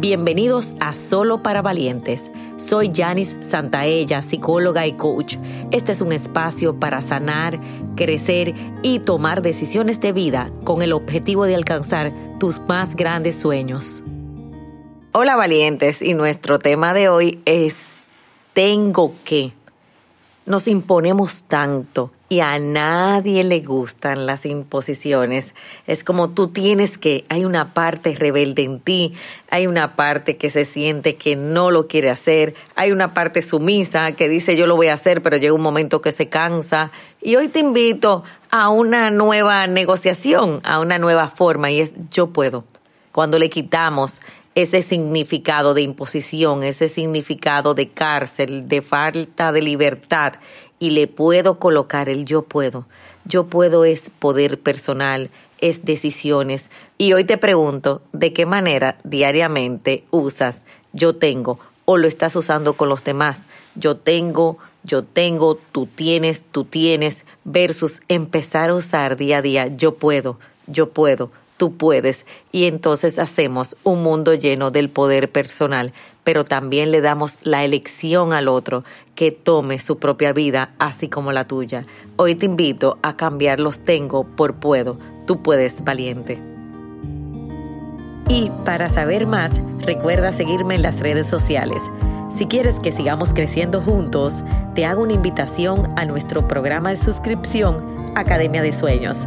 Bienvenidos a Solo para Valientes. Soy Janice Santaella, psicóloga y coach. Este es un espacio para sanar, crecer y tomar decisiones de vida con el objetivo de alcanzar tus más grandes sueños. Hola valientes y nuestro tema de hoy es tengo que. Nos imponemos tanto y a nadie le gustan las imposiciones. Es como tú tienes que, hay una parte rebelde en ti, hay una parte que se siente que no lo quiere hacer, hay una parte sumisa que dice yo lo voy a hacer, pero llega un momento que se cansa. Y hoy te invito a una nueva negociación, a una nueva forma y es yo puedo. Cuando le quitamos ese significado de imposición, ese significado de cárcel, de falta de libertad y le puedo colocar el yo puedo. Yo puedo es poder personal, es decisiones. Y hoy te pregunto, ¿de qué manera diariamente usas yo tengo o lo estás usando con los demás? Yo tengo, yo tengo, tú tienes, tú tienes, versus empezar a usar día a día yo puedo, yo puedo, tú puedes. Y entonces hacemos un mundo lleno del poder personal, pero también le damos la elección al otro que tome su propia vida así como la tuya. Hoy te invito a cambiar los tengo por puedo. Tú puedes, valiente. Y para saber más, recuerda seguirme en las redes sociales. Si quieres que sigamos creciendo juntos, te hago una invitación a nuestro programa de suscripción Academia de Sueños